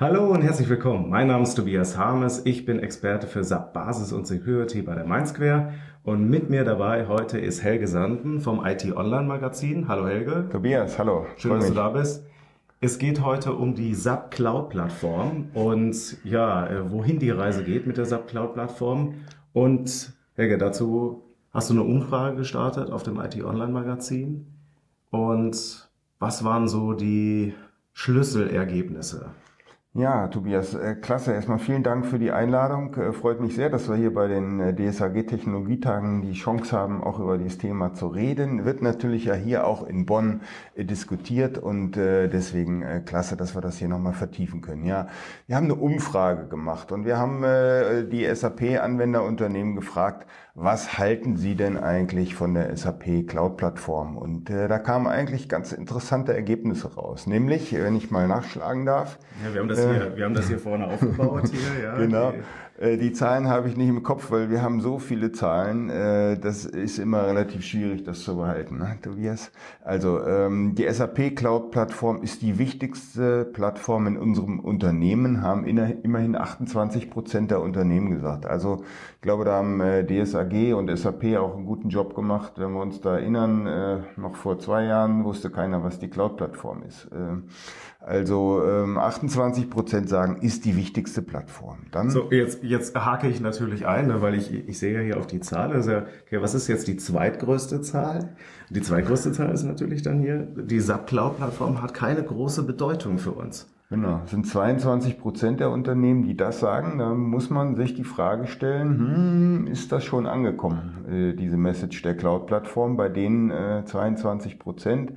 Hallo und herzlich willkommen. Mein Name ist Tobias Harmes. Ich bin Experte für SAP Basis und Security bei der Mainsquare. Und mit mir dabei heute ist Helge Sanden vom IT Online Magazin. Hallo Helge. Tobias, hallo. Schön, dass du da bist. Es geht heute um die SAP Cloud Plattform und ja, äh, wohin die Reise geht mit der SAP Cloud Plattform. Und Helge, dazu hast du eine Umfrage gestartet auf dem IT Online Magazin. Und was waren so die Schlüsselergebnisse? Ja, Tobias, äh, klasse. Erstmal vielen Dank für die Einladung. Äh, freut mich sehr, dass wir hier bei den äh, DSAG Technologietagen die Chance haben, auch über dieses Thema zu reden. Wird natürlich ja hier auch in Bonn diskutiert und deswegen klasse, dass wir das hier nochmal vertiefen können. Ja, wir haben eine Umfrage gemacht und wir haben die SAP-Anwenderunternehmen gefragt, was halten Sie denn eigentlich von der SAP Cloud-Plattform? Und da kamen eigentlich ganz interessante Ergebnisse raus. Nämlich, wenn ich mal nachschlagen darf. Ja, wir haben das hier, wir haben das hier vorne aufgebaut hier, ja. Genau. Äh, die Zahlen habe ich nicht im Kopf, weil wir haben so viele Zahlen. Äh, das ist immer relativ schwierig, das zu behalten, ne, Tobias. Also ähm, die SAP Cloud Plattform ist die wichtigste Plattform in unserem Unternehmen, haben immerhin 28 Prozent der Unternehmen gesagt. Also ich glaube, da haben äh, DSAG und SAP auch einen guten Job gemacht. Wenn wir uns da erinnern, noch vor zwei Jahren wusste keiner, was die Cloud Plattform ist. Also 28 ähm, Prozent sagen, ist die wichtigste Plattform. Dann so, jetzt, jetzt hake ich natürlich ein, ne, weil ich, ich sehe ja hier auf die Zahl. Also, okay, was ist jetzt die zweitgrößte Zahl? Die zweitgrößte Zahl ist natürlich dann hier, die SAP Cloud Plattform hat keine große Bedeutung für uns. Genau, es sind 22 Prozent der Unternehmen, die das sagen. Da muss man sich die Frage stellen, hm, ist das schon angekommen, äh, diese Message der Cloud-Plattform bei äh, 22 Prozent?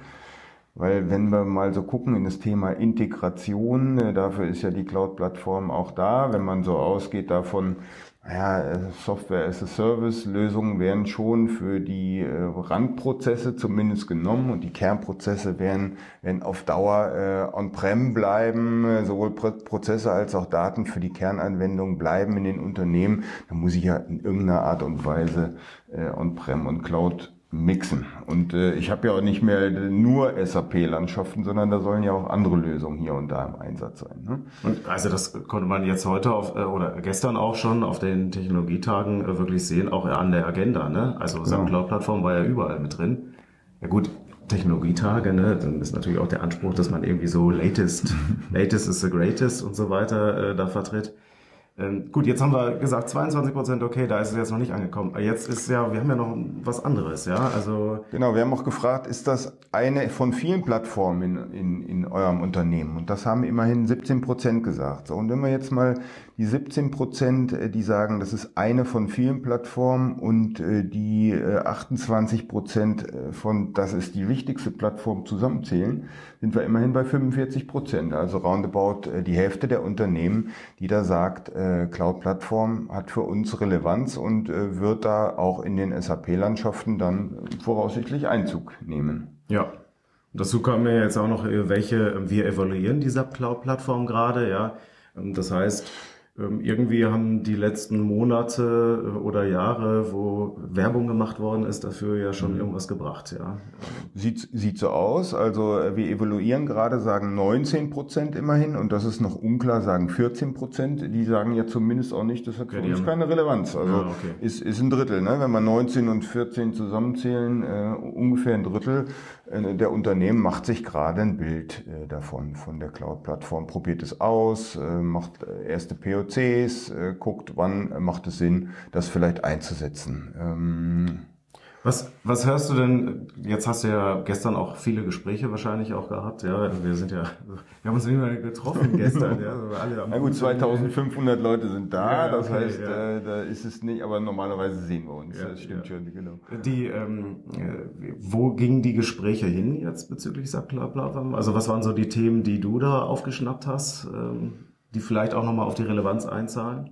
Weil wenn wir mal so gucken in das Thema Integration, äh, dafür ist ja die Cloud-Plattform auch da. Wenn man so ausgeht davon, naja, äh, Software as a Service Lösungen werden schon für die äh, Randprozesse zumindest genommen und die Kernprozesse werden, werden auf Dauer äh, on-prem bleiben, äh, sowohl Pro Prozesse als auch Daten für die Kernanwendung bleiben in den Unternehmen. Da muss ich ja in irgendeiner Art und Weise äh, on-prem und Cloud mixen. Und äh, ich habe ja auch nicht mehr nur SAP-Landschaften, sondern da sollen ja auch andere Lösungen hier und da im Einsatz sein. Ne? Und also das konnte man jetzt heute auf, äh, oder gestern auch schon auf den Technologietagen äh, wirklich sehen, auch an der Agenda. Ne? Also genau. Cloud-Plattform war ja überall mit drin. Ja gut, Technologietage, ne, dann ist natürlich auch der Anspruch, dass man irgendwie so latest, latest is the greatest und so weiter äh, da vertritt. Ähm, gut, jetzt haben wir gesagt 22 Prozent, okay, da ist es jetzt noch nicht angekommen. Jetzt ist ja, wir haben ja noch was anderes, ja, also. Genau, wir haben auch gefragt, ist das eine von vielen Plattformen in, in, in eurem Unternehmen? Und das haben immerhin 17 Prozent gesagt. So, und wenn wir jetzt mal die 17 Prozent, äh, die sagen, das ist eine von vielen Plattformen und äh, die 28 äh, Prozent von, das ist die wichtigste Plattform zusammenzählen, sind wir immerhin bei 45 Prozent. Also roundabout die Hälfte der Unternehmen, die da sagt, Cloud-Plattform hat für uns Relevanz und äh, wird da auch in den SAP-Landschaften dann voraussichtlich Einzug nehmen. Ja. Dazu kommen ja jetzt auch noch äh, welche, wir evaluieren diese Cloud-Plattform gerade, ja. Ähm, das heißt, irgendwie haben die letzten Monate äh, oder Jahre, wo Werbung gemacht worden ist, dafür ja schon mhm. irgendwas gebracht, ja. Sieht, sieht so aus. Also äh, wir evaluieren gerade, sagen 19 Prozent immerhin und das ist noch unklar, sagen 14 Prozent. Die sagen ja zumindest auch nicht, das hat für ja, uns keine Relevanz. Also ja, okay. ist, ist ein Drittel, ne? Wenn wir 19 und 14 zusammenzählen, äh, ungefähr ein Drittel der Unternehmen macht sich gerade ein Bild äh, davon, von der Cloud-Plattform, probiert es aus, äh, macht erste POCs, guckt, wann macht es Sinn, das vielleicht einzusetzen. Was, was hörst du denn, jetzt hast du ja gestern auch viele Gespräche wahrscheinlich auch gehabt, ja, wir sind ja, wir haben uns nicht mehr getroffen gestern, ja, also alle Na gut, 2500 Leute sind da, ja, das heißt, ja. äh, da ist es nicht, aber normalerweise sehen wir uns, ja, das stimmt schon, genau. Die, ähm, äh, wo gingen die Gespräche hin jetzt bezüglich Sackler, Also was waren so die Themen, die du da aufgeschnappt hast, ähm, die vielleicht auch nochmal auf die Relevanz einzahlen?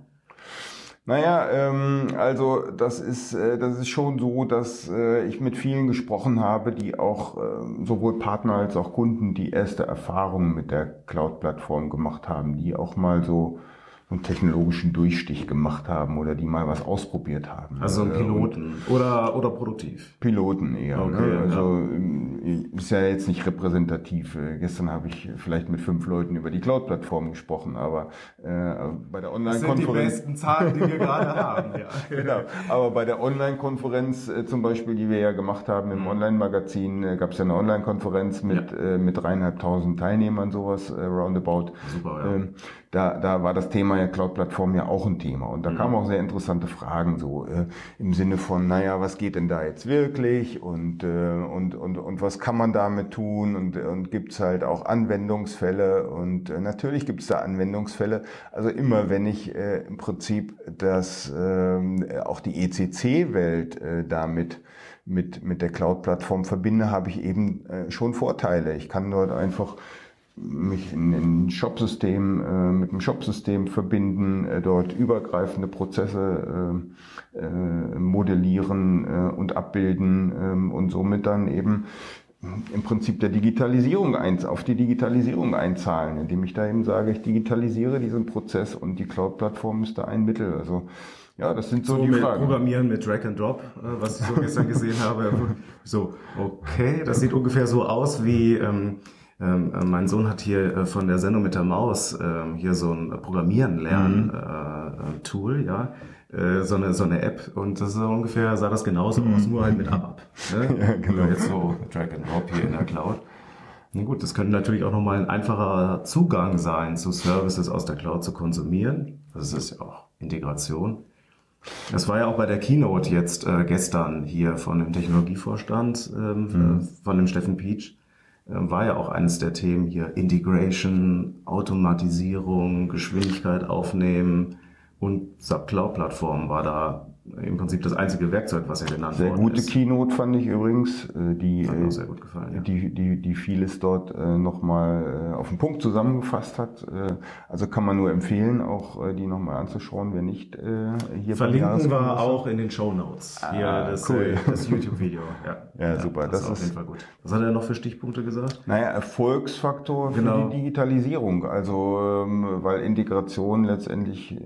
Naja, ähm, also das ist, äh, das ist schon so, dass äh, ich mit vielen gesprochen habe, die auch äh, sowohl Partner als auch Kunden die erste Erfahrung mit der Cloud-Plattform gemacht haben, die auch mal so einen technologischen Durchstich gemacht haben oder die mal was ausprobiert haben. Also ein Piloten und oder, oder produktiv? Piloten eher. Okay, ne? Also ja. ist ja jetzt nicht repräsentativ. Gestern habe ich vielleicht mit fünf Leuten über die Cloud-Plattform gesprochen, aber äh, bei der Online-Konferenz... Das sind die besten Zahlen, die wir gerade haben. Ja. genau. Aber bei der Online-Konferenz äh, zum Beispiel, die wir ja gemacht haben im mhm. Online-Magazin, äh, gab es ja eine Online-Konferenz mit, ja. äh, mit dreieinhalbtausend Teilnehmern, sowas, äh, roundabout. Super, ja. Ähm, da, da war das Thema ja Cloud-Plattform ja auch ein Thema. Und da mhm. kamen auch sehr interessante Fragen so äh, im Sinne von, naja, was geht denn da jetzt wirklich und, äh, und, und, und was kann man damit tun und, und gibt's halt auch Anwendungsfälle und äh, natürlich gibt's da Anwendungsfälle. Also immer wenn ich äh, im Prinzip das äh, auch die ECC-Welt äh, damit mit, mit der Cloud-Plattform verbinde, habe ich eben äh, schon Vorteile. Ich kann dort einfach mich in ein Shopsystem, äh, mit dem Shopsystem verbinden, äh, dort übergreifende Prozesse äh, äh, modellieren äh, und abbilden äh, und somit dann eben im Prinzip der Digitalisierung eins, auf die Digitalisierung einzahlen, indem ich da eben sage, ich digitalisiere diesen Prozess und die Cloud-Plattform ist da ein Mittel. Also ja, das sind so, so die mit Fragen. Programmieren mit Drag and Drop, äh, was ich so gestern gesehen habe. So, okay, das sieht ungefähr so aus wie ähm, ähm, äh, mein Sohn hat hier äh, von der Sendung mit der Maus äh, hier so ein Programmieren lernen mhm. äh, Tool, ja, äh, so eine so eine App und das ist ungefähr sah das genauso mhm. aus, nur halt mit ABAP. Ne? ja, genau. Jetzt so Drag and Drop hier in der Cloud. Na gut, das könnte natürlich auch nochmal ein einfacher Zugang sein, zu Services aus der Cloud zu konsumieren. Das ist ja auch Integration. Das war ja auch bei der Keynote jetzt äh, gestern hier von dem Technologievorstand, ähm, mhm. von dem Steffen Peach äh, war ja auch eines der Themen hier. Integration, Automatisierung, Geschwindigkeit aufnehmen und SAP Cloud Plattform war da im Prinzip das einzige Werkzeug, was er genannt sehr worden ist. Sehr gute Keynote fand ich übrigens, äh, die, hat mir sehr gut gefallen, ja. die, die, die vieles dort äh, nochmal auf den Punkt zusammengefasst hat. Also kann man nur empfehlen, auch die nochmal anzuschauen, wer nicht hier Verlinken wir auch in den Show Notes. Hier ah, das, cool. das YouTube-Video. Ja. ja, super. Das, das ist auf jeden Fall gut. Was hat er noch für Stichpunkte gesagt? Naja, Erfolgsfaktor für genau. die Digitalisierung. Also, ähm, weil Integration letztendlich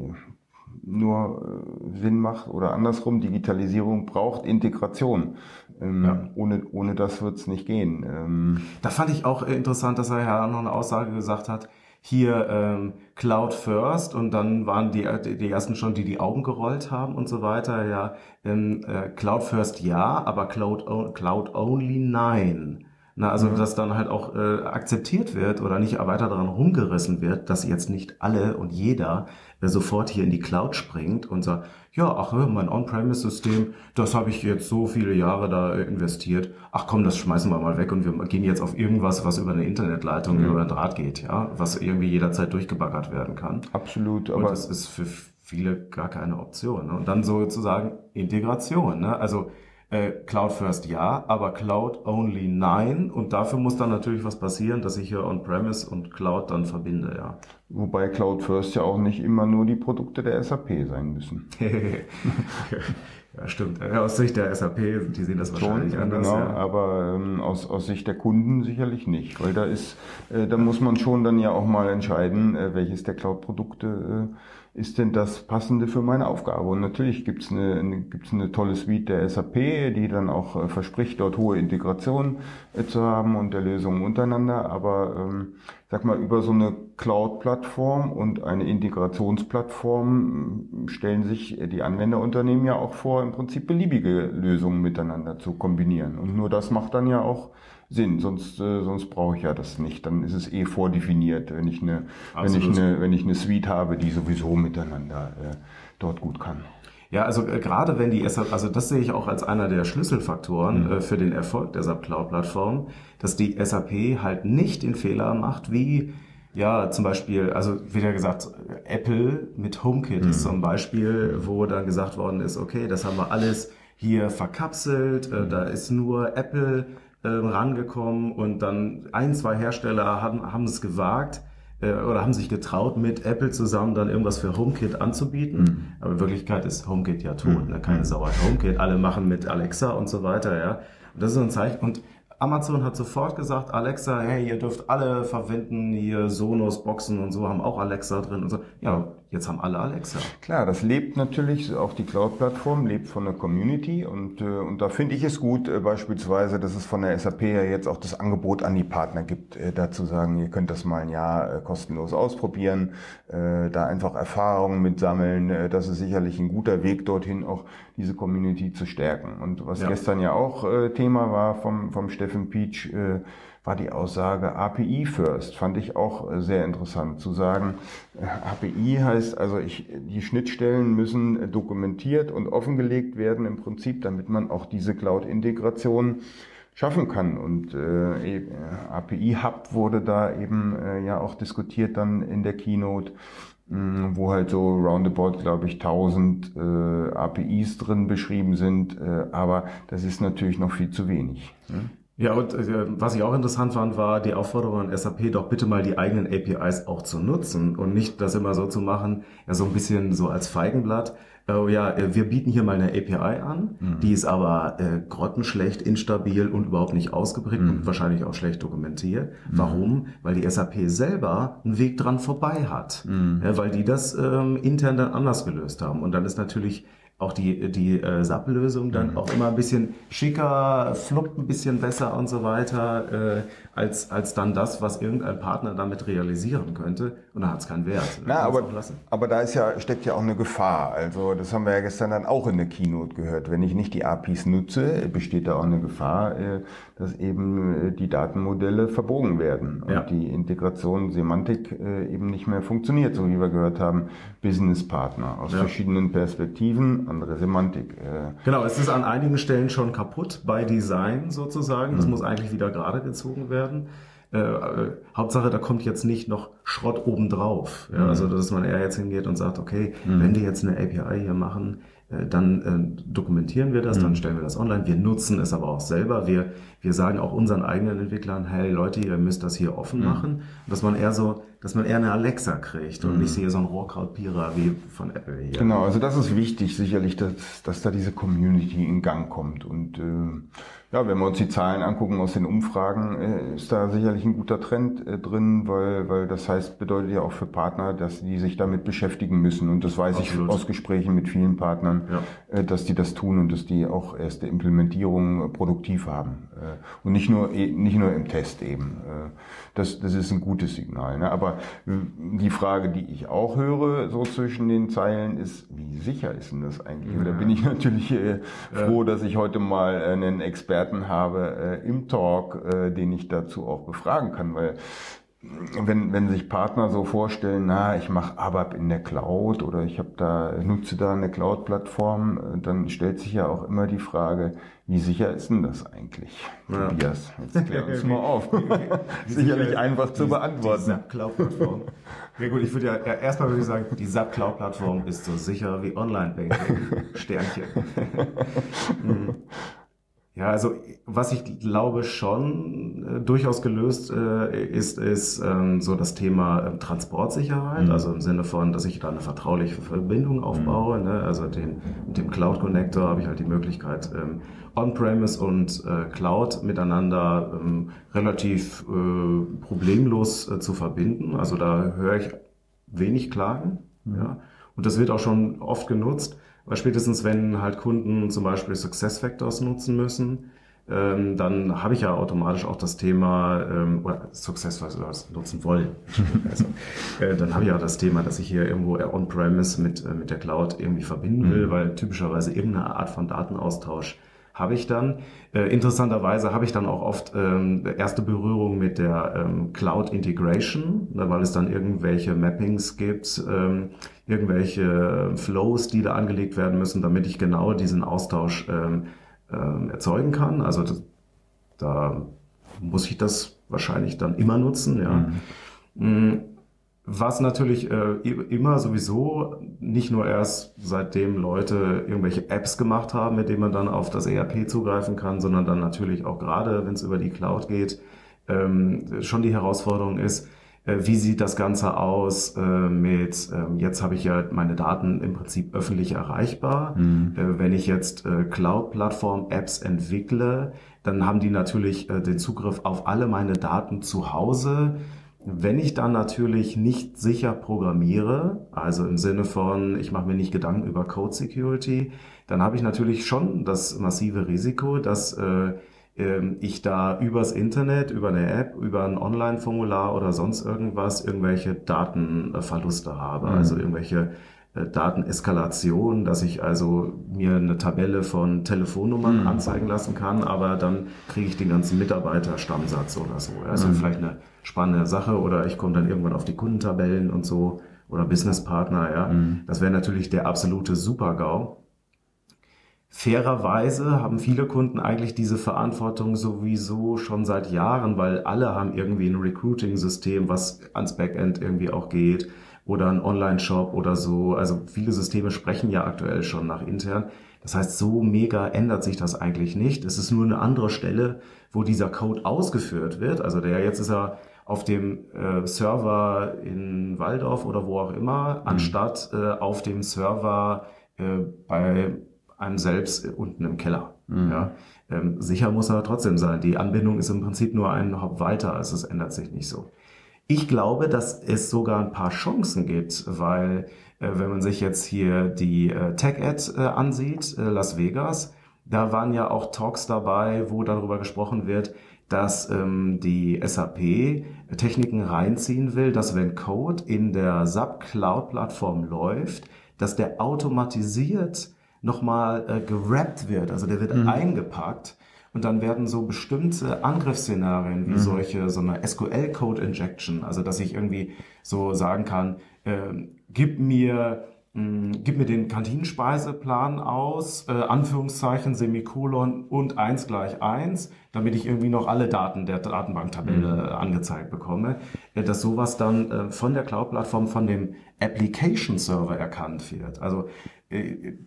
nur äh, Sinn macht oder andersrum, Digitalisierung braucht Integration. Ähm, ja. ohne, ohne das wird es nicht gehen. Ähm, da fand ich auch interessant, dass er ja noch eine Aussage gesagt hat, hier ähm, Cloud First und dann waren die, die ersten schon, die die Augen gerollt haben und so weiter. Ja, ähm, äh, Cloud First ja, aber Cloud, Cloud Only nein. Na, also mhm. dass dann halt auch äh, akzeptiert wird oder nicht weiter daran rumgerissen wird, dass jetzt nicht alle und jeder äh, sofort hier in die Cloud springt und sagt, ja, ach, mein On-Premise-System, das habe ich jetzt so viele Jahre da äh, investiert. Ach komm, das schmeißen wir mal weg und wir gehen jetzt auf irgendwas, was über eine Internetleitung, mhm. über ein Draht geht, ja, was irgendwie jederzeit durchgebaggert werden kann. Absolut, aber und das ist für viele gar keine Option. Ne? Und dann sozusagen Integration, ne? Also äh, Cloud First ja, aber Cloud Only nein. Und dafür muss dann natürlich was passieren, dass ich hier On-Premise und Cloud dann verbinde, ja. Wobei Cloud First ja auch nicht immer nur die Produkte der SAP sein müssen. ja, stimmt. Aus Sicht der SAP, die sehen das wahrscheinlich Schon, anders. Genau, ja. aber ähm, aus, aus Sicht der Kunden sicherlich nicht, weil da ist, äh, da muss man schon dann ja auch mal entscheiden, äh, welches der Cloud-Produkte äh, ist denn das Passende für meine Aufgabe? Und natürlich gibt's eine, eine, gibt's eine tolle Suite der SAP, die dann auch äh, verspricht, dort hohe Integration äh, zu haben und der Lösungen untereinander. Aber ähm, sag mal, über so eine Cloud-Plattform und eine Integrationsplattform äh, stellen sich die Anwenderunternehmen ja auch vor, im Prinzip beliebige Lösungen miteinander zu kombinieren. Und nur das macht dann ja auch Sinn, sonst, äh, sonst brauche ich ja das nicht. Dann ist es eh vordefiniert, wenn ich eine, wenn ich eine, wenn ich eine Suite habe, die sowieso miteinander äh, dort gut kann. Ja, also äh, gerade wenn die SAP, also das sehe ich auch als einer der Schlüsselfaktoren mhm. äh, für den Erfolg der SAP Cloud Plattform, dass die SAP halt nicht den Fehler macht, wie ja, zum Beispiel, also wieder gesagt, Apple mit HomeKit mhm. ist zum Beispiel, wo dann gesagt worden ist, okay, das haben wir alles hier verkapselt, äh, da ist nur Apple äh, rangekommen und dann ein, zwei Hersteller haben, haben es gewagt äh, oder haben sich getraut, mit Apple zusammen dann irgendwas für HomeKit anzubieten. Mhm. Aber in Wirklichkeit ist HomeKit ja tot, mhm. ne? keine mhm. Sau HomeKit. Alle machen mit Alexa und so weiter, ja. Und das ist ein Zeichen. Und Amazon hat sofort gesagt, Alexa, hey, ihr dürft alle verwenden, hier Sonos, Boxen und so haben auch Alexa drin und so. Ja, jetzt haben alle Alexa. Klar, das lebt natürlich, auch die Cloud-Plattform lebt von der Community und, äh, und da finde ich es gut, äh, beispielsweise, dass es von der SAP ja jetzt auch das Angebot an die Partner gibt, äh, dazu sagen, ihr könnt das mal ein Jahr äh, kostenlos ausprobieren, äh, da einfach Erfahrungen mitsammeln, äh, das ist sicherlich ein guter Weg dorthin, auch diese Community zu stärken. Und was ja. gestern ja auch äh, Thema war vom, vom Steffen Peach, äh, war die Aussage API first. Fand ich auch äh, sehr interessant zu sagen. Äh, API heißt also, ich, die Schnittstellen müssen dokumentiert und offengelegt werden im Prinzip, damit man auch diese Cloud-Integration schaffen kann. Und äh, API Hub wurde da eben äh, ja auch diskutiert dann in der Keynote. Mm, wo halt so roundabout, glaube ich, 1000 äh, APIs drin beschrieben sind, äh, aber das ist natürlich noch viel zu wenig. Ne? Ja, und äh, was ich auch interessant fand, war die Aufforderung an SAP, doch bitte mal die eigenen APIs auch zu nutzen und nicht das immer so zu machen, ja so ein bisschen so als Feigenblatt, oh ja, äh, wir bieten hier mal eine API an, mhm. die ist aber äh, grottenschlecht, instabil und überhaupt nicht ausgeprägt mhm. und wahrscheinlich auch schlecht dokumentiert. Mhm. Warum? Weil die SAP selber einen Weg dran vorbei hat, mhm. ja, weil die das ähm, intern dann anders gelöst haben. Und dann ist natürlich auch die, die äh, SAP-Lösung dann mhm. auch immer ein bisschen schicker, fluppt ein bisschen besser und so weiter, äh, als, als dann das, was irgendein Partner damit realisieren könnte. Und dann hat es keinen Wert. Na, aber, aber da ist ja, steckt ja auch eine Gefahr. Also das haben wir ja gestern dann auch in der Keynote gehört. Wenn ich nicht die APIs nutze, besteht da auch eine Gefahr, äh, dass eben äh, die Datenmodelle verbogen werden und ja. die Integration Semantik äh, eben nicht mehr funktioniert, so wie wir gehört haben, Business Partner aus ja. verschiedenen Perspektiven, andere Semantik. Genau, es ist an einigen Stellen schon kaputt bei Design sozusagen. Das mhm. muss eigentlich wieder gerade gezogen werden. Äh, äh, Hauptsache, da kommt jetzt nicht noch Schrott obendrauf. Ja, mhm. Also, dass man eher jetzt hingeht und sagt, okay, mhm. wenn die jetzt eine API hier machen, äh, dann äh, dokumentieren wir das, mhm. dann stellen wir das online. Wir nutzen es aber auch selber. Wir, wir sagen auch unseren eigenen Entwicklern, hey Leute, ihr müsst das hier offen mhm. machen. Dass man eher so, dass man eher eine Alexa kriegt und mhm. nicht hier so ein Rohrkrautpierer wie von Apple hier. Genau, also das ist wichtig, sicherlich, dass, dass da diese Community in Gang kommt. Und äh, ja, wenn wir uns die Zahlen angucken aus den Umfragen, äh, ist da sicherlich ein guter Trend äh, drin, weil, weil das heißt, bedeutet ja auch für Partner, dass die sich damit beschäftigen müssen. Und das weiß Absolut. ich aus Gesprächen mit vielen Partnern, ja. äh, dass die das tun und dass die auch erste Implementierung produktiv haben. Äh, und nicht nur, eh, nicht nur im Test eben. Äh, das, das ist ein gutes Signal. Ne? Aber die Frage, die ich auch höre, so zwischen den Zeilen, ist, wie sicher ist denn das eigentlich? Und da bin ich natürlich äh, froh, dass ich heute mal einen Experten habe im Talk, den ich dazu auch befragen kann, weil wenn, wenn sich Partner so vorstellen, na, ich mache ABAP in der Cloud oder ich habe da nutze da eine Cloud-Plattform, dann stellt sich ja auch immer die Frage, wie sicher ist denn das eigentlich, ja. Tobias? Jetzt klär uns mal auf. Sicherlich einfach zu beantworten. Die SAP Cloud-Plattform. Ja gut, ich würde ja erstmal würde ich sagen, die SAP Cloud-Plattform ist so sicher wie Online-Banking. Sternchen. mhm. Ja, also was ich glaube schon äh, durchaus gelöst äh, ist, ist ähm, so das Thema äh, Transportsicherheit, mhm. also im Sinne von, dass ich da eine vertrauliche Verbindung aufbaue. Mhm. Ne? Also den, mit dem Cloud Connector habe ich halt die Möglichkeit, ähm, On-Premise und äh, Cloud miteinander ähm, relativ äh, problemlos äh, zu verbinden. Also da höre ich wenig Klagen. Mhm. Ja? Und das wird auch schon oft genutzt. Weil spätestens, wenn halt Kunden zum Beispiel Success Factors nutzen müssen, ähm, dann habe ich ja automatisch auch das Thema, ähm, oder Success Factors nutzen wollen. also, äh, dann habe ich ja das Thema, dass ich hier irgendwo on-premise mit, äh, mit der Cloud irgendwie verbinden will, mhm. weil typischerweise irgendeine Art von Datenaustausch habe ich dann. Äh, interessanterweise habe ich dann auch oft ähm, erste Berührung mit der ähm, Cloud Integration, ne, weil es dann irgendwelche Mappings gibt, ähm, irgendwelche Flows, die da angelegt werden müssen, damit ich genau diesen Austausch ähm, ähm, erzeugen kann. Also das, da muss ich das wahrscheinlich dann immer nutzen. Ja. Mhm. Was natürlich äh, immer sowieso nicht nur erst seitdem Leute irgendwelche Apps gemacht haben, mit denen man dann auf das ERP zugreifen kann, sondern dann natürlich auch gerade, wenn es über die Cloud geht, ähm, schon die Herausforderung ist, äh, wie sieht das Ganze aus äh, mit, äh, jetzt habe ich ja meine Daten im Prinzip öffentlich erreichbar. Mhm. Äh, wenn ich jetzt äh, Cloud-Plattform-Apps entwickle, dann haben die natürlich äh, den Zugriff auf alle meine Daten zu Hause. Wenn ich dann natürlich nicht sicher programmiere, also im Sinne von, ich mache mir nicht Gedanken über Code Security, dann habe ich natürlich schon das massive Risiko, dass äh, ähm, ich da übers Internet, über eine App, über ein Online-Formular oder sonst irgendwas irgendwelche Datenverluste habe, mhm. also irgendwelche Dateneskalation, dass ich also mir eine Tabelle von Telefonnummern mhm. anzeigen lassen kann, aber dann kriege ich den ganzen Mitarbeiterstammsatz oder so. Das ist mhm. vielleicht eine spannende Sache oder ich komme dann irgendwann auf die Kundentabellen und so oder Businesspartner, ja. Mhm. Das wäre natürlich der absolute Super-GAU. Fairerweise haben viele Kunden eigentlich diese Verantwortung sowieso schon seit Jahren, weil alle haben irgendwie ein Recruiting-System, was ans Backend irgendwie auch geht oder ein Online-Shop oder so. Also viele Systeme sprechen ja aktuell schon nach intern. Das heißt, so mega ändert sich das eigentlich nicht. Es ist nur eine andere Stelle, wo dieser Code ausgeführt wird. Also der jetzt ist er auf dem äh, Server in Waldorf oder wo auch immer, mhm. anstatt äh, auf dem Server äh, bei einem selbst unten im Keller. Mhm. Ja? Ähm, sicher muss er trotzdem sein. Die Anbindung ist im Prinzip nur ein Hop weiter, also es ändert sich nicht so. Ich glaube, dass es sogar ein paar Chancen gibt, weil äh, wenn man sich jetzt hier die äh, Tech-Ad äh, ansieht, äh, Las Vegas, da waren ja auch Talks dabei, wo darüber gesprochen wird, dass ähm, die SAP Techniken reinziehen will, dass wenn Code in der SAP Cloud Plattform läuft, dass der automatisiert nochmal äh, gerappt wird, also der wird mhm. eingepackt und dann werden so bestimmte Angriffsszenarien wie mhm. solche, so eine SQL-Code-Injection, also dass ich irgendwie so sagen kann, äh, gib mir mh, gib mir den Kantinenspeiseplan aus, äh, Anführungszeichen, Semikolon und eins gleich eins, damit ich irgendwie noch alle Daten der Datenbanktabelle mhm. angezeigt bekomme, äh, dass sowas dann äh, von der Cloud-Plattform, von dem Application-Server erkannt wird. Also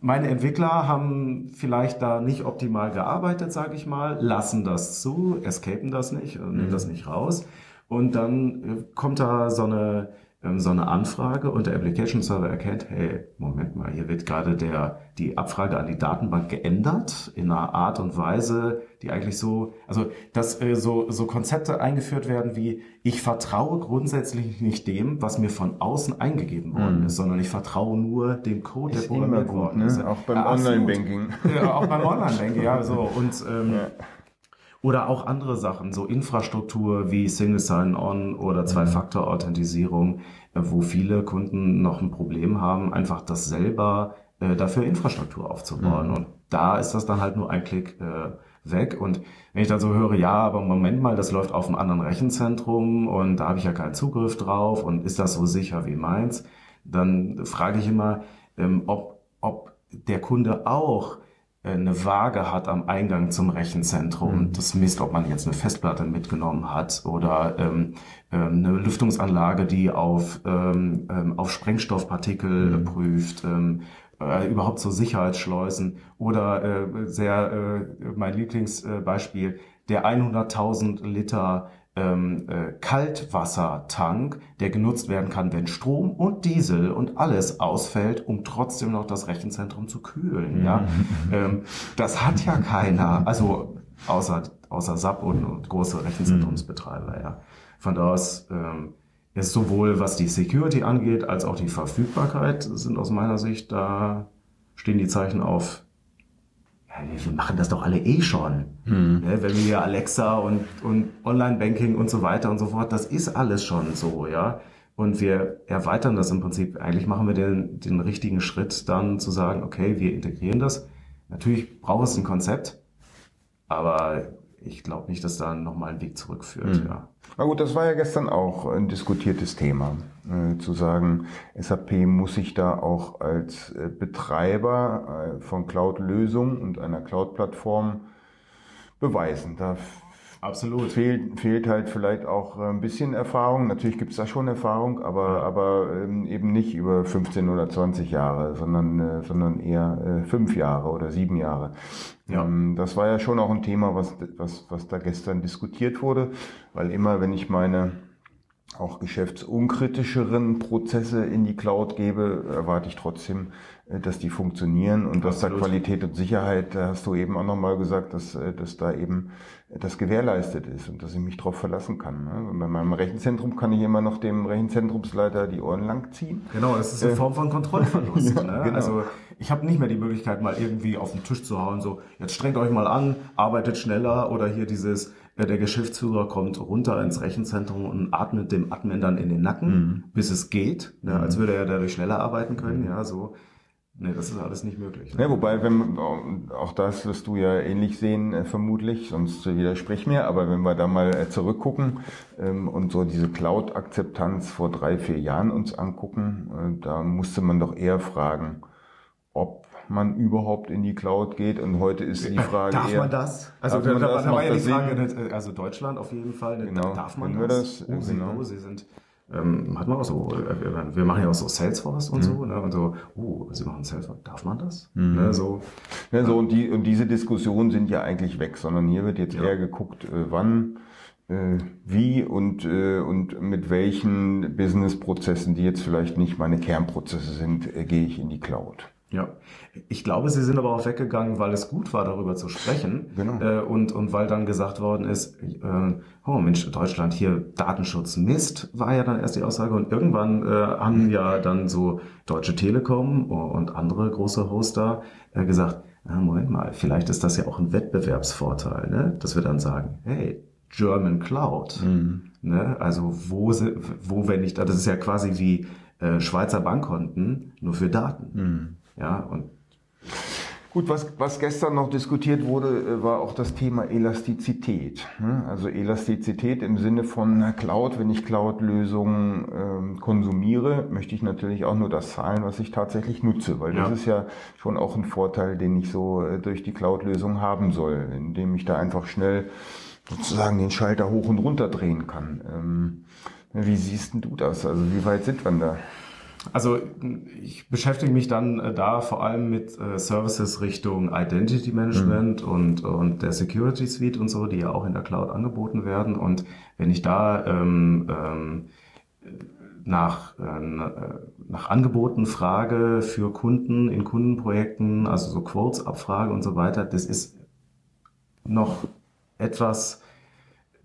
meine Entwickler haben vielleicht da nicht optimal gearbeitet, sage ich mal, lassen das zu, escapen das nicht, nehmen mhm. das nicht raus. Und dann äh, kommt da so eine so eine Anfrage und der Application Server erkennt, hey, Moment mal, hier wird gerade der, die Abfrage an die Datenbank geändert in einer Art und Weise, die eigentlich so, also dass äh, so, so Konzepte eingeführt werden wie, ich vertraue grundsätzlich nicht dem, was mir von außen eingegeben worden mhm. ist, sondern ich vertraue nur dem Code, der programmiert worden ne? ist. Auch beim Online-Banking. Ja, auch beim Online-Banking, ja, so. Und ähm, ja. Oder auch andere Sachen, so Infrastruktur wie Single Sign-On oder Zwei-Faktor-Authentisierung, äh, wo viele Kunden noch ein Problem haben, einfach das selber äh, dafür Infrastruktur aufzubauen. Mhm. Und da ist das dann halt nur ein Klick äh, weg. Und wenn ich dann so höre, ja, aber Moment mal, das läuft auf einem anderen Rechenzentrum und da habe ich ja keinen Zugriff drauf und ist das so sicher wie meins, dann frage ich immer, ähm, ob, ob der Kunde auch eine Waage hat am Eingang zum Rechenzentrum. Mhm. Das misst, ob man jetzt eine Festplatte mitgenommen hat oder ähm, ähm, eine Lüftungsanlage, die auf, ähm, ähm auf Sprengstoffpartikel mhm. prüft. Ähm, äh, überhaupt so Sicherheitsschleusen oder äh, sehr äh, mein Lieblingsbeispiel der 100.000 Liter ähm, äh, Kaltwassertank, der genutzt werden kann, wenn Strom und Diesel und alles ausfällt, um trotzdem noch das Rechenzentrum zu kühlen. Ja, mhm. ähm, das hat ja keiner, also außer außer SAP und, und große Rechenzentrumsbetreiber. Ja, von da aus ähm, ist sowohl was die Security angeht als auch die Verfügbarkeit sind aus meiner Sicht da stehen die Zeichen auf wir machen das doch alle eh schon. Hm. Ja, wenn wir hier Alexa und, und Online-Banking und so weiter und so fort, das ist alles schon so, ja. Und wir erweitern das im Prinzip. Eigentlich machen wir den, den richtigen Schritt dann zu sagen, okay, wir integrieren das. Natürlich braucht es ein Konzept, aber ich glaube nicht, dass da nochmal ein Weg zurückführt. Mhm. Ja. Na gut, das war ja gestern auch ein diskutiertes Thema, äh, zu sagen, SAP muss sich da auch als äh, Betreiber äh, von Cloud-Lösungen und einer Cloud-Plattform beweisen. Da Absolut. Fehlt, fehlt halt vielleicht auch äh, ein bisschen Erfahrung. Natürlich gibt es da schon Erfahrung, aber, aber ähm, eben nicht über 15 oder 20 Jahre, sondern, äh, sondern eher äh, fünf Jahre oder sieben Jahre. Ja. Ähm, das war ja schon auch ein Thema, was, was, was da gestern diskutiert wurde, weil immer, wenn ich meine auch geschäftsunkritischeren Prozesse in die Cloud gebe, erwarte ich trotzdem, dass die funktionieren und dass da Qualität und Sicherheit, da hast du eben auch nochmal gesagt, dass, äh, dass da eben das gewährleistet ist und dass ich mich darauf verlassen kann. Ne? Und bei meinem Rechenzentrum kann ich immer noch dem Rechenzentrumsleiter die Ohren lang ziehen. Genau, das ist eine Form von Kontrollverlust. ja, ne? genau. Also ich habe nicht mehr die Möglichkeit, mal irgendwie auf den Tisch zu hauen, so jetzt strengt euch mal an, arbeitet schneller oder hier dieses der Geschäftsführer kommt runter ins Rechenzentrum und atmet dem Admin dann in den Nacken, mhm. bis es geht, ne, als mhm. würde er dadurch schneller arbeiten können, mhm. ja, so. Nee, das ist alles nicht möglich. Ne? Ja, wobei, wenn, auch das wirst du ja ähnlich sehen, äh, vermutlich, sonst widersprich mir, aber wenn wir da mal äh, zurückgucken ähm, und so diese Cloud-Akzeptanz vor drei, vier Jahren uns angucken, äh, da musste man doch eher fragen, ob man überhaupt in die Cloud geht. Und heute ist die Frage darf eher, man das? Also da, man da, das? da war ja die Frage, also Deutschland auf jeden Fall. Genau. Darf man das? das? Oh, sie, genau. oh, sie sind ähm, hat man auch so, äh, wir machen ja auch so Salesforce und mhm. so, ne, und so, oh, sie machen Salesforce, darf man das? Mhm. Ne, so. Ja, so und, die, und diese Diskussionen sind ja eigentlich weg, sondern hier wird jetzt ja. eher geguckt, äh, wann, äh, wie und, äh, und mit welchen Businessprozessen, die jetzt vielleicht nicht meine Kernprozesse sind, äh, gehe ich in die Cloud. Ja, ich glaube, sie sind aber auch weggegangen, weil es gut war, darüber zu sprechen. Genau. Äh, und, und weil dann gesagt worden ist, äh, oh Mensch, Deutschland hier Datenschutz Mist, war ja dann erst die Aussage. Und irgendwann äh, haben ja dann so Deutsche Telekom und andere große Hoster äh, gesagt, ah, Moment mal, vielleicht ist das ja auch ein Wettbewerbsvorteil, ne? dass wir dann sagen, hey, German Cloud. Mhm. Ne? Also wo, wo wenn ich da, das ist ja quasi wie äh, Schweizer Bankkonten, nur für Daten. Mhm. Ja, und Gut, was, was gestern noch diskutiert wurde, äh, war auch das Thema Elastizität. Ne? Also Elastizität im Sinne von Cloud. Wenn ich Cloud-Lösungen ähm, konsumiere, möchte ich natürlich auch nur das zahlen, was ich tatsächlich nutze, weil das ist ja schon auch ein Vorteil, den ich so äh, durch die Cloud-Lösung haben soll, indem ich da einfach schnell sozusagen den Schalter hoch und runter drehen kann. Ähm, wie siehst du das? Also wie weit sind wir da? Also ich beschäftige mich dann äh, da vor allem mit äh, Services Richtung Identity Management mhm. und, und der Security Suite und so, die ja auch in der Cloud angeboten werden. Und wenn ich da ähm, ähm, nach, äh, nach Angeboten frage für Kunden in Kundenprojekten, also so Quotes abfrage und so weiter, das ist noch etwas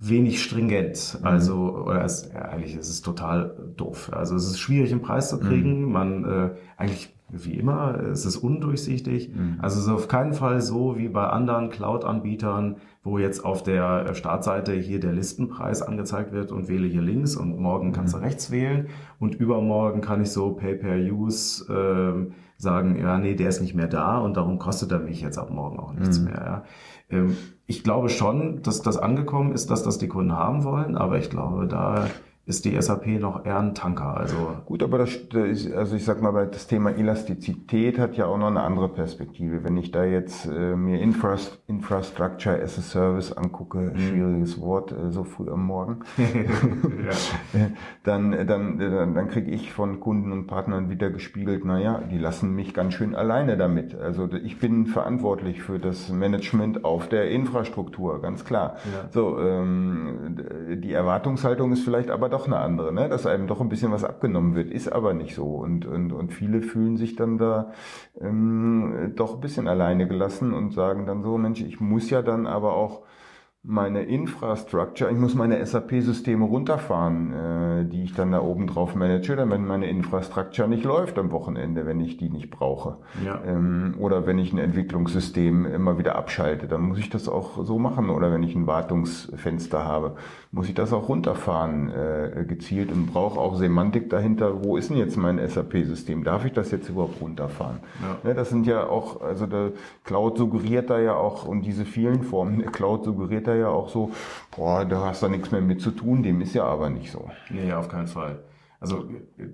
wenig stringent. Mhm. Also, oder es, ja, eigentlich ist es total doof. Also es ist schwierig, einen Preis zu kriegen. Mhm. Man, äh, eigentlich wie immer, es ist undurchsichtig. Mhm. Also es ist auf keinen Fall so wie bei anderen Cloud-Anbietern, wo jetzt auf der Startseite hier der Listenpreis angezeigt wird und wähle hier links und morgen kannst du mhm. rechts wählen und übermorgen kann ich so Pay-per-Use äh, sagen, ja, nee, der ist nicht mehr da und darum kostet er mich jetzt ab morgen auch nichts mhm. mehr. Ja. Ähm, ich glaube schon, dass das angekommen ist, dass das die Kunden haben wollen, aber ich glaube, da ist die SAP noch eher ein Tanker. Also Gut, aber das, also ich sag mal, das Thema Elastizität hat ja auch noch eine andere Perspektive. Wenn ich da jetzt äh, mir Infrast Infrastructure as a Service angucke, mhm. schwieriges Wort, äh, so früh am Morgen, dann, dann, dann, dann kriege ich von Kunden und Partnern wieder gespiegelt, naja, die lassen mich ganz schön alleine damit. Also ich bin verantwortlich für das Management auf der Infrastruktur, ganz klar. Ja. So, ähm, die Erwartungshaltung ist vielleicht aber doch eine andere, ne? dass einem doch ein bisschen was abgenommen wird, ist aber nicht so. Und, und, und viele fühlen sich dann da ähm, doch ein bisschen alleine gelassen und sagen dann so, Mensch, ich muss ja dann aber auch meine Infrastructure, ich muss meine SAP-Systeme runterfahren, äh, die ich dann da oben drauf manage, damit meine Infrastructure nicht läuft am Wochenende, wenn ich die nicht brauche. Ja. Ähm, oder wenn ich ein Entwicklungssystem immer wieder abschalte, dann muss ich das auch so machen. Oder wenn ich ein Wartungsfenster habe, muss ich das auch runterfahren äh, gezielt und brauche auch Semantik dahinter. Wo ist denn jetzt mein SAP-System? Darf ich das jetzt überhaupt runterfahren? Ja. Ja, das sind ja auch, also der Cloud suggeriert da ja auch, und diese vielen Formen Cloud suggeriert da er ja auch so, boah, da hast du nichts mehr mit zu tun, dem ist ja aber nicht so. Nee, auf keinen Fall. Also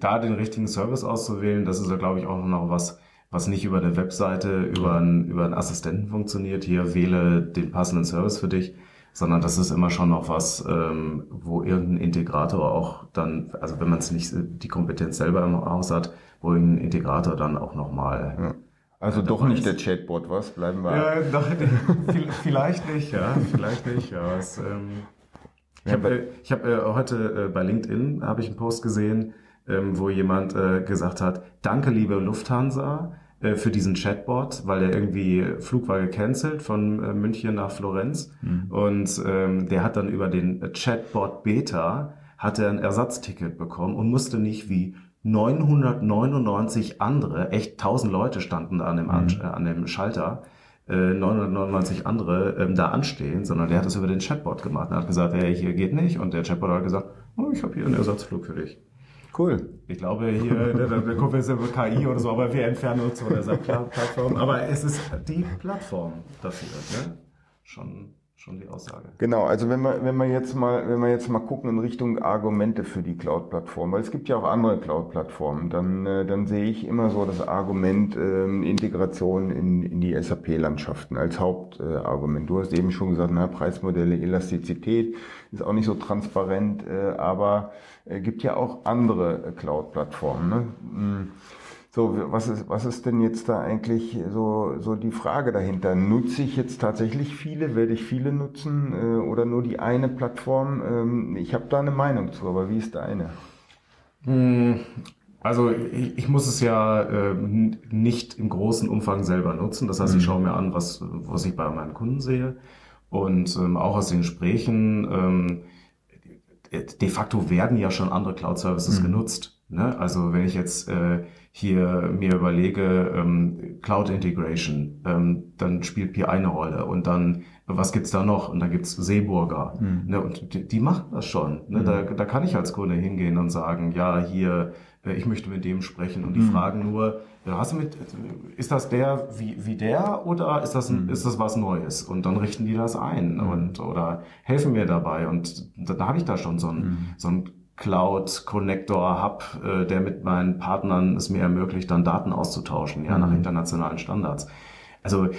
da den richtigen Service auszuwählen, das ist ja, glaube ich, auch noch was, was nicht über eine Webseite, über einen, über einen Assistenten funktioniert. Hier wähle den passenden Service für dich, sondern das ist immer schon noch was, ähm, wo irgendein Integrator auch dann, also wenn man es nicht die Kompetenz selber im Haus hat, wo ein Integrator dann auch nochmal ja also doch nicht der Chatbot, was? Bleiben wir. Ja, doch, vielleicht nicht, ja, vielleicht nicht. Ja, es, ähm, Ich habe äh, ich hab, äh, heute äh, bei LinkedIn habe ich einen Post gesehen, ähm, wo jemand äh, gesagt hat, danke liebe Lufthansa äh, für diesen Chatbot, weil der irgendwie Flug war gecancelt von äh, München nach Florenz mhm. und ähm, der hat dann über den Chatbot Beta hat er ein Ersatzticket bekommen und musste nicht wie 999 andere, echt 1000 Leute standen da an dem, mhm. äh, an dem Schalter, äh, 999 andere ähm, da anstehen, sondern der hat das über den Chatbot gemacht. Er hat gesagt, hey, hier geht nicht. Und der Chatbot hat gesagt, oh, ich habe hier einen Ersatzflug für dich. Cool. Ich glaube, hier, da, da kommt jetzt über KI oder so, aber wir entfernen uns von der Plattform. Aber es ist die Plattform dafür, ne? Schon schon die Aussage. Genau, also wenn wir, wenn wir jetzt mal, wenn wir jetzt mal gucken in Richtung Argumente für die Cloud-Plattform, weil es gibt ja auch andere Cloud-Plattformen, dann, äh, dann sehe ich immer so das Argument ähm, Integration in, in die SAP-Landschaften als Hauptargument. Äh, du hast eben schon gesagt, na, Preismodelle, Elastizität ist auch nicht so transparent, äh, aber äh, gibt ja auch andere Cloud-Plattformen. Ne? Hm. So, was ist, was ist denn jetzt da eigentlich so, so die Frage dahinter? Nutze ich jetzt tatsächlich viele? Werde ich viele nutzen äh, oder nur die eine Plattform? Ähm, ich habe da eine Meinung zu, aber wie ist deine? Hm, also ich, ich muss es ja äh, nicht im großen Umfang selber nutzen. Das heißt, ich mhm. schaue mir an, was, was ich bei meinen Kunden sehe. Und ähm, auch aus den Gesprächen, ähm, de facto werden ja schon andere Cloud-Services mhm. genutzt. Ne? Also wenn ich jetzt äh, hier mir überlege, ähm, Cloud Integration, ähm, dann spielt Pi eine Rolle und dann, was gibt's da noch? Und dann gibt's Seeburger. Mhm. Ne? Und die, die, machen das schon. Ne? Mhm. Da, da kann ich als Kunde hingehen und sagen, ja, hier, äh, ich möchte mit dem sprechen. Und die mhm. fragen nur, hast du mit, ist das der wie, wie der oder ist das, mhm. ist das was Neues? Und dann richten die das ein mhm. und oder helfen mir dabei. Und dann habe ich da schon so ein, mhm. so ein Cloud Connector Hub, äh, der mit meinen Partnern es mir ermöglicht, dann Daten auszutauschen, ja, nach mhm. internationalen Standards. Also äh,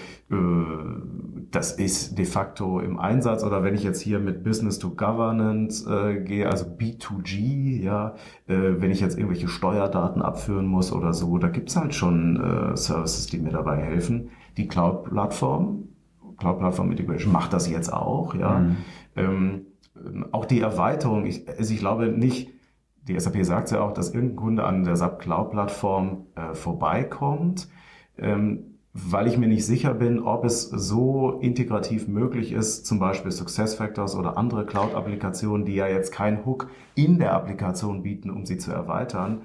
das ist de facto im Einsatz oder wenn ich jetzt hier mit Business to Governance äh, gehe, also B2G, ja, äh, wenn ich jetzt irgendwelche Steuerdaten abführen muss oder so, da gibt's halt schon äh, Services, die mir dabei helfen. Die Cloud-Plattform, Cloud-Plattform Integration macht das jetzt auch, ja. Mhm. Ähm, auch die Erweiterung, ich, also ich glaube nicht, die SAP sagt ja auch, dass irgendein Kunde an der SAP Cloud Plattform äh, vorbeikommt, ähm, weil ich mir nicht sicher bin, ob es so integrativ möglich ist, zum Beispiel SuccessFactors oder andere Cloud-Applikationen, die ja jetzt keinen Hook in der Applikation bieten, um sie zu erweitern,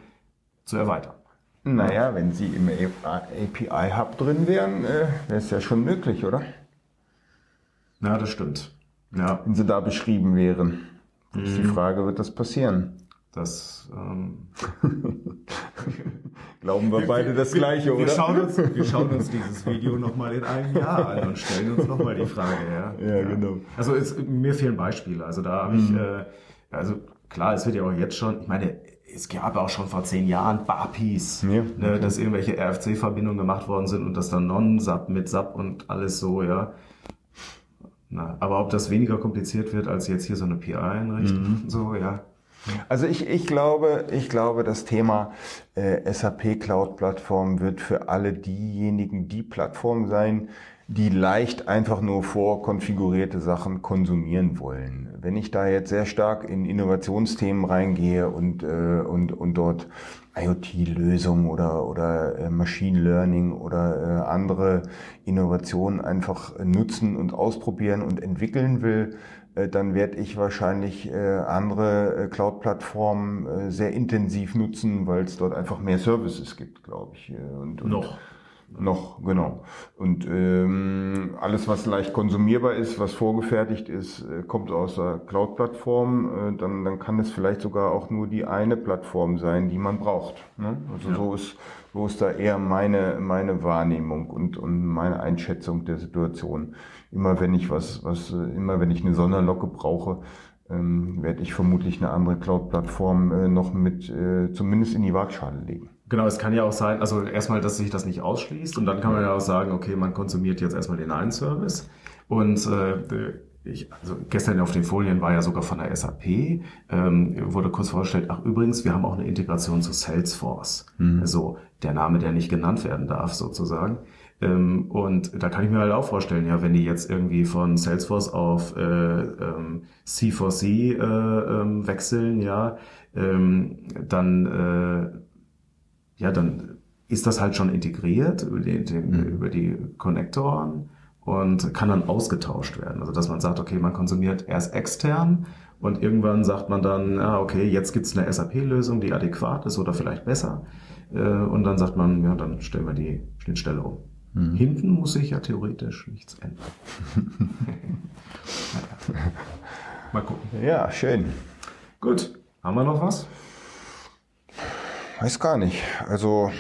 zu erweitern. Naja, wenn sie im API-Hub drin wären, äh, wäre es ja schon möglich, oder? Ja, das stimmt. Ja. Wenn sie da beschrieben wären. Das ist die mhm. Frage, wird das passieren? Das ähm glauben wir beide das Gleiche, wir, wir, oder? Schauen uns, wir schauen uns dieses Video nochmal in einem Jahr an und stellen uns nochmal die Frage. Ja, ja, ja. genau. Also es, mir fehlen Beispiele. Also da habe ich, mhm. äh, also klar, es wird ja auch jetzt schon, ich meine, es gab auch schon vor zehn Jahren Barpies, ja, okay. ne, dass irgendwelche RFC-Verbindungen gemacht worden sind und das dann Non-SAP mit SAP und alles so, ja. Na, aber ob das weniger kompliziert wird, als jetzt hier so eine PI einrichten, mhm. so, ja. Also ich, ich glaube, ich glaube, das Thema äh, SAP Cloud Plattform wird für alle diejenigen die Plattform sein, die leicht einfach nur vorkonfigurierte Sachen konsumieren wollen. Wenn ich da jetzt sehr stark in Innovationsthemen reingehe und, äh, und, und dort IoT-Lösungen oder, oder äh, Machine Learning oder äh, andere Innovationen einfach nutzen und ausprobieren und entwickeln will, äh, dann werde ich wahrscheinlich äh, andere äh, Cloud-Plattformen äh, sehr intensiv nutzen, weil es dort einfach mehr Services gibt, glaube ich. Und, und Noch. Noch, genau. Und ähm, alles, was leicht konsumierbar ist, was vorgefertigt ist, äh, kommt aus der Cloud-Plattform. Äh, dann, dann kann es vielleicht sogar auch nur die eine Plattform sein, die man braucht. Ne? Also ja. so ist so ist da eher meine meine Wahrnehmung und und meine Einschätzung der Situation. Immer wenn ich was was immer wenn ich eine Sonderlocke brauche, ähm, werde ich vermutlich eine andere Cloud-Plattform äh, noch mit äh, zumindest in die Waagschale legen. Genau, es kann ja auch sein, also erstmal, dass sich das nicht ausschließt und dann kann man ja auch sagen, okay, man konsumiert jetzt erstmal den einen Service und äh, ich, also gestern auf den Folien war ja sogar von der SAP, ähm, wurde kurz vorgestellt, ach übrigens, wir haben auch eine Integration zu Salesforce. Mhm. So, der Name, der nicht genannt werden darf, sozusagen. Ähm, und da kann ich mir halt auch vorstellen, ja, wenn die jetzt irgendwie von Salesforce auf äh, ähm, C4C äh, ähm, wechseln, ja, ähm, dann äh, ja, dann ist das halt schon integriert über die, den, mhm. über die Konnektoren und kann dann ausgetauscht werden. Also dass man sagt, okay, man konsumiert erst extern und irgendwann sagt man dann, ja, okay, jetzt gibt's eine SAP-Lösung, die adäquat ist oder vielleicht besser. Äh, und dann sagt man, ja, dann stellen wir die Schnittstelle um. Mhm. Hinten muss sich ja theoretisch nichts ändern. Mal gucken. Ja, schön. Gut. Haben wir noch was? Weiß gar nicht. Also.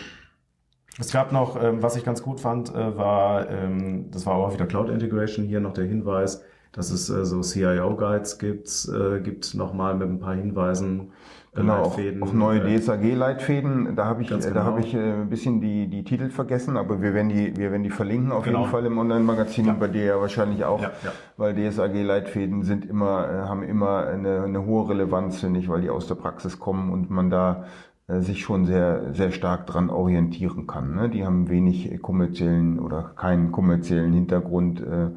Es gab noch, ähm, was ich ganz gut fand, äh, war, ähm, das war auch wieder Cloud Integration, hier noch der Hinweis, dass es äh, so CIO-Guides gibt, äh, gibt nochmal mit ein paar Hinweisen, Genau, auf, auf, neue äh, DSAG-Leitfäden. Da habe ich, genau. da habe ich äh, ein bisschen die, die Titel vergessen, aber wir werden die, wir werden die verlinken auf genau. jeden Fall im Online-Magazin ja. und bei dir ja wahrscheinlich auch, ja, ja. weil DSAG-Leitfäden sind immer, äh, haben immer eine, eine hohe Relevanz, finde ich, weil die aus der Praxis kommen und man da äh, sich schon sehr, sehr stark dran orientieren kann. Ne? Die haben wenig kommerziellen oder keinen kommerziellen Hintergrund. Äh,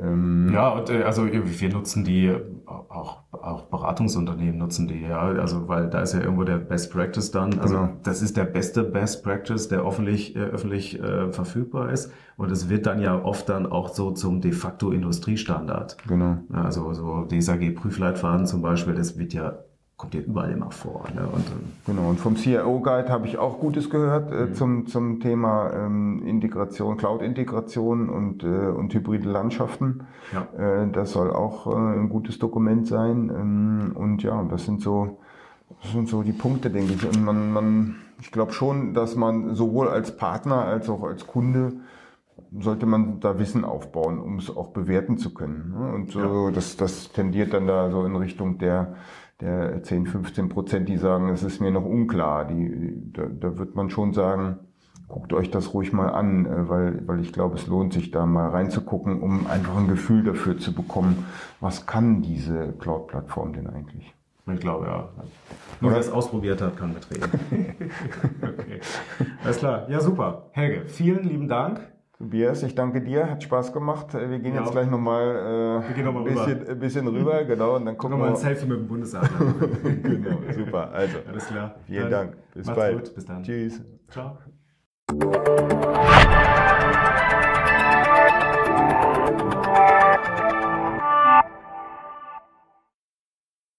ähm ja, und, äh, also wir nutzen die, auch, auch Beratungsunternehmen nutzen die, ja, also weil da ist ja irgendwo der Best Practice dann. Also genau. das ist der beste Best Practice, der öffentlich, äh, öffentlich äh, verfügbar ist. Und es wird dann ja oft dann auch so zum de facto Industriestandard. Genau. Also so DSAG-Prüfleitfaden zum Beispiel, das wird ja kommt ja überall immer vor. Ne? Und, ähm, genau, und vom CIO Guide habe ich auch Gutes gehört äh, mhm. zum, zum Thema ähm, Integration, Cloud-Integration und, äh, und hybride Landschaften. Ja. Äh, das soll auch äh, ein gutes Dokument sein. Ähm, und ja, das sind so, das sind so die Punkte, denke ich. Und man, man, ich glaube schon, dass man sowohl als Partner als auch als Kunde sollte man da Wissen aufbauen, um es auch bewerten zu können. Ne? Und so, ja. das, das tendiert dann da so in Richtung der der 10, 15 Prozent, die sagen, es ist mir noch unklar. Die, da, da wird man schon sagen, guckt euch das ruhig mal an, äh, weil, weil ich glaube, es lohnt sich da mal reinzugucken, um einfach ein Gefühl dafür zu bekommen, was kann diese Cloud-Plattform denn eigentlich? Ich glaube, ja. Nur wer es ausprobiert hat, kann mitreden. okay. Alles klar. Ja, super. Helge, vielen lieben Dank. Tobias, ich danke dir, hat Spaß gemacht. Wir gehen ja, jetzt gleich nochmal äh, noch ein, bisschen, ein bisschen rüber, genau, und dann gucken wir. mal ein Selfie mit dem Bundesadler. genau, super. Also, alles klar. Vielen dann, Dank. Bis bald. Gut. Bis dann. Tschüss. Ciao.